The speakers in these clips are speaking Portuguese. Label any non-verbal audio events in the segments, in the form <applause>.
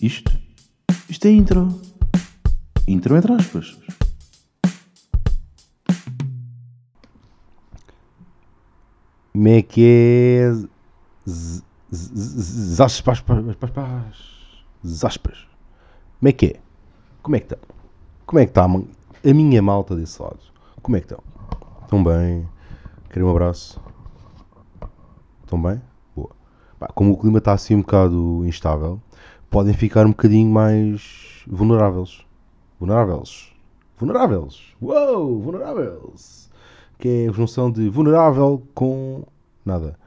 Isto? Isto é intro. Intro entre aspas. Como é que é? Zaspas. Zaspas. Como é que é? Como é que estão? Como é que está a minha malta desse lado? Como é que estão? Estão bem? Querem um abraço? Estão bem? Boa. Como o clima está assim um bocado instável, podem ficar um bocadinho mais vulneráveis. Vulneráveis. Vulneráveis. Uou! Vulneráveis. Que é a junção de vulnerável com nada.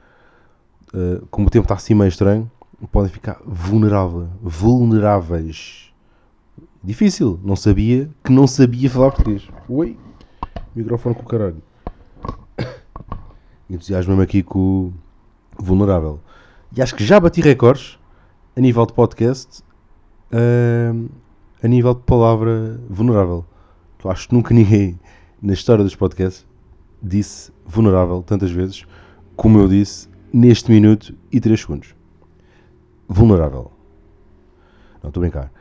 Uh, como o tempo está assim meio estranho, podem ficar vulnerável, vulneráveis. Difícil. Não sabia que não sabia falar português. Oi? Microfone com o caralho. <coughs> Entusiasmo-me aqui com o vulnerável. E acho que já bati recordes a nível de podcast, uh, a nível de palavra vulnerável. Eu acho que nunca ninguém na história dos podcasts disse vulnerável tantas vezes como eu disse neste minuto e 3 segundos. Vulnerável. Não, estou a brincar.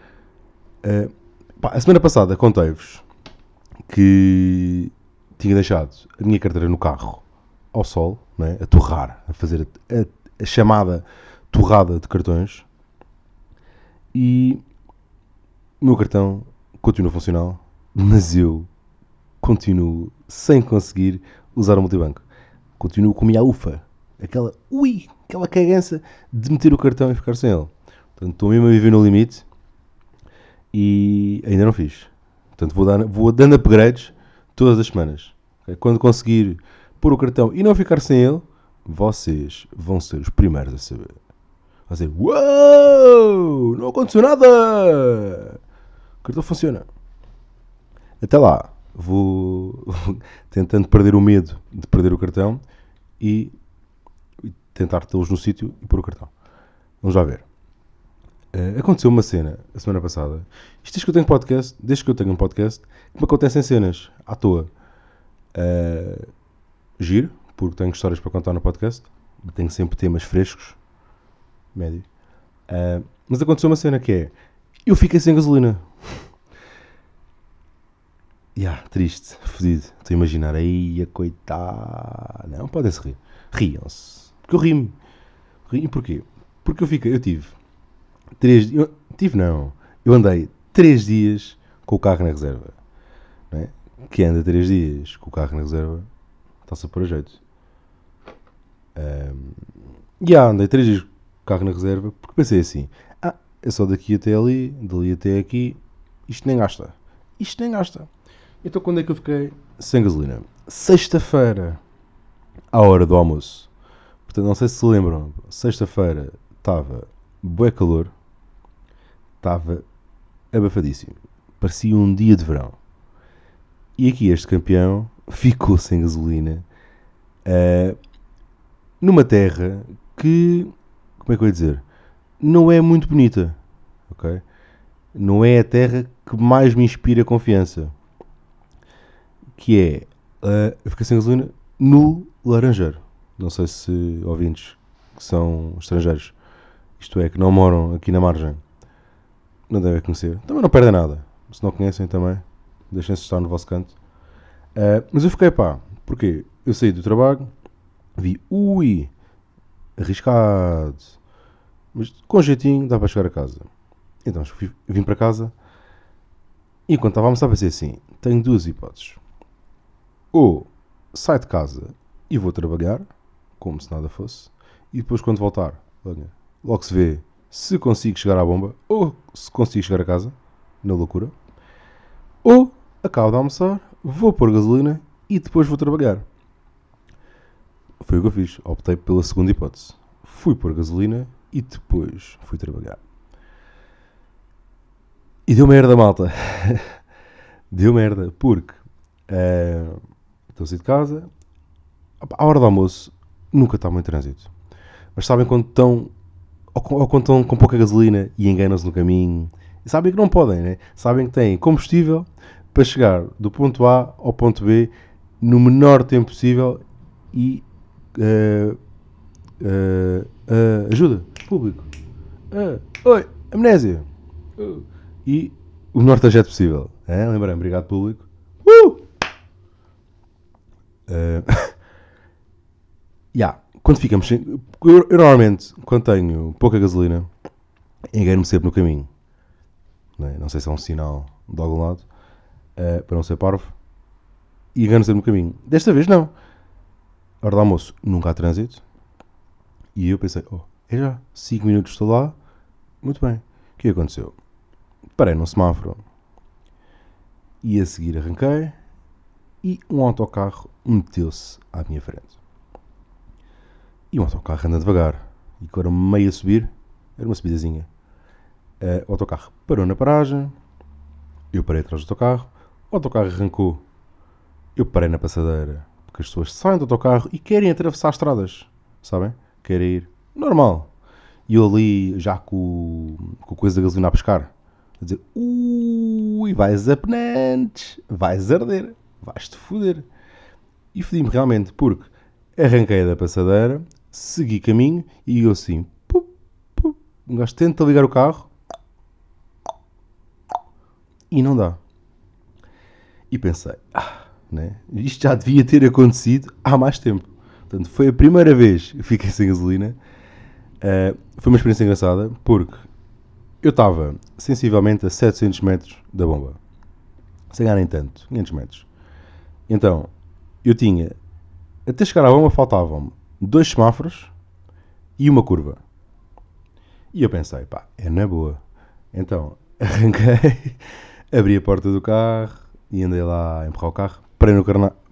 Uh, pá, a semana passada contei-vos que tinha deixado a minha carteira no carro ao sol, não é? a torrar, a fazer a, a, a chamada torrada de cartões e o meu cartão continua funcional, mas eu continuo sem conseguir usar o multibanco. Continuo com a minha ufa, aquela ui, aquela cagança de meter o cartão e ficar sem ele. Portanto, estou mesmo a viver no limite e ainda não fiz. Portanto, vou, dar, vou dando upgrades todas as semanas. Quando conseguir pôr o cartão e não ficar sem ele, vocês vão ser os primeiros a saber. Vão dizer, não aconteceu nada! O cartão funciona. Até lá, vou <laughs> tentando perder o medo de perder o cartão e tentar tê-los no sítio e pôr o cartão. Vamos lá ver. Eh, aconteceu uma cena a semana passada. Isto desde que eu tenho podcast, desde que eu tenho um podcast, que me acontecem cenas à toa. Eh, giro, porque tenho histórias para contar no podcast. Tenho sempre temas frescos. Médio. Eh, mas aconteceu uma cena que é. Eu fiquei sem gasolina. <laughs> Ya, triste, fodido. Estou a imaginar. Aí, a coitada. Não, podem-se rir. Riam-se. Porque eu ri-me. Ri- E porquê? Porque eu fiquei, eu tive três dias. Tive não. Eu andei três dias com o carro na reserva. Não é? Que anda três dias com o carro na reserva, está-se a pôr a jeito. Ahm, E ah, andei três dias com o carro na reserva pensei assim: ah, é só daqui até ali, dali até aqui, isto nem gasta. Isto nem gasta. Então quando é que eu fiquei sem gasolina? Sexta-feira, à hora do almoço. Portanto, não sei se se lembram, sexta-feira estava bué calor, estava abafadíssimo. Parecia um dia de verão. E aqui este campeão <laughs> ficou sem gasolina eh, numa terra que, como é que eu ia dizer, não é muito bonita, ok? Não é a terra que mais me inspira confiança. Que é, eh, eu sem gasolina no Laranjeiro. Não sei se ouvintes que são estrangeiros, isto é, que não moram aqui na margem, não devem conhecer. Também não perdem nada. Se não conhecem também, deixem-se estar no vosso canto. Eh, mas eu fiquei, pá, porque eu saí do trabalho, vi, ui, arriscado, mas com jeitinho dá para chegar a casa. Então vim para casa e enquanto estava a almoçar pensei assim, tenho duas hipóteses. Ou saio de casa e vou trabalhar, como se nada fosse, e depois quando voltar, olha, logo se vê se consigo chegar à bomba ou se consigo chegar a casa, na loucura. Ou acabo de almoçar, vou pôr gasolina e depois vou trabalhar. Foi o que eu fiz. Optei pela segunda hipótese. Fui pôr gasolina e depois fui trabalhar. E deu merda, malta. <laughs> deu merda, porque eh, estou a sair de casa. À hora do almoço nunca está muito trânsito. Mas sabem quando estão ou, quando estão com pouca gasolina e enganam-se no caminho? Sabem que não podem, né? Sabem que têm combustível para chegar do ponto A ao ponto B no menor tempo possível e eh, eh, eh, ajuda, público. Ah, oi, amnésia. E o menor trajeto possível. É? Lembrei, obrigado público. Uh! Uh, <laughs> yeah. Quando ficamos sem. Eu, eu normalmente, quando tenho pouca gasolina, engano-me sempre no caminho. Não, é? não, sei se é um sinal de algum lado, uh, para não ser parvo. E engano-me sempre no caminho. Desta vez não. Hora do almoço, nunca há trânsito. E eu pensei, oh, é já, 5 minutos estou lá. Muito bem. O que aconteceu? Parei num semáforo. E a seguir arranquei. E um autocarro meteu-se à minha frente. E um autocarro anda devagar. E quando meio a subir, era uma subidazinha. Uh, o autocarro parou na paragem. Eu parei atrás do autocarro. O autocarro arrancou. Eu parei na passadeira. Porque as pessoas saem do autocarro e querem atravessar as estradas. Sabem? Querem ir. Normal. E eu ali, já com, com coisa da gasolina a pescar. A dizer, ui, vais a penantes. Vais arder. Vais-te foder. E fodi-me realmente, porque arranquei da passadeira, segui caminho e eu assim, pup, pup, um gajo tenta ligar o carro e não dá. E pensei, ah, né? isto já devia ter acontecido há mais tempo. Portanto, foi a primeira vez que fiquei sem gasolina. Uh, foi uma experiência engraçada porque eu estava sensivelmente a 700 metros da bomba. Sem ganhar nem tanto, 500 metros. Então, eu tinha, até chegar à bomba faltavam-me dois semáforos e uma curva. E eu pensei, pá, é na boa. Então, <laughs> arranquei, abri a porta do carro e andei lá a empurrar o carro, parei no,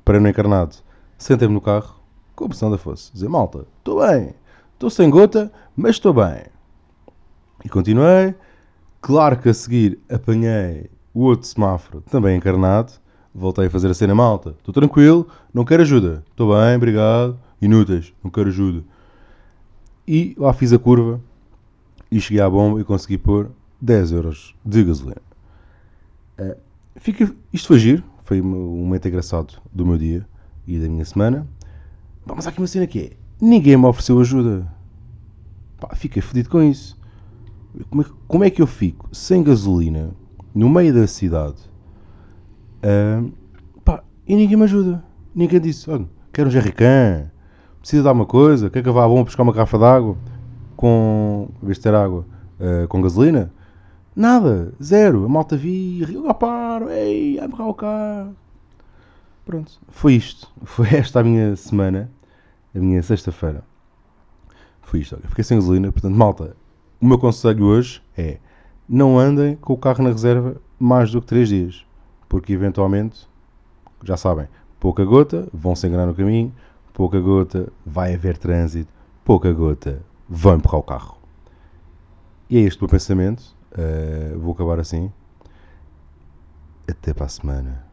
parei no encarnado, sentei-me no carro, com a opção da fosse, dizer, malta, estou bem, estou sem gota, mas estou bem. E continuei, claro que a seguir apanhei o outro semáforo, também encarnado, voltei a fazer a cena malta. Estou tranquilo, não quero ajuda. Estou bem, obrigado. Inúteis, não quero ajuda. E lá fiz a curva e cheguei à bomba e consegui pôr 10 euros de gasolina. Uh, fica, isto foi giro, foi um momento engraçado do meu dia e da minha semana. Mas há aqui uma cena que é: ninguém me ofereceu ajuda. Pá, fiquei fodido com isso. Como é, como é que eu fico sem gasolina no meio da cidade? Uh, pá, e ninguém me ajuda. Ninguém disse: olha, quero um jerrycan, precisa de alguma coisa, quer que eu vá bom buscar uma garrafa de água com. vez de ter água, uh, com gasolina? Nada, zero. A malta vi, riu, paro, ei, a o carro. Pronto, foi isto. Foi esta a minha semana, a minha sexta-feira. Foi isto. Olha, fiquei sem gasolina, portanto, malta, o meu conselho hoje é não andem com o carro na reserva mais do que 3 dias porque eventualmente, já sabem, pouca gota, vão se enganar no caminho, pouca gota, vai haver trânsito, pouca gota, vão empurrar o carro. E é este o meu pensamento. Uh, vou acabar assim. Até para a semana.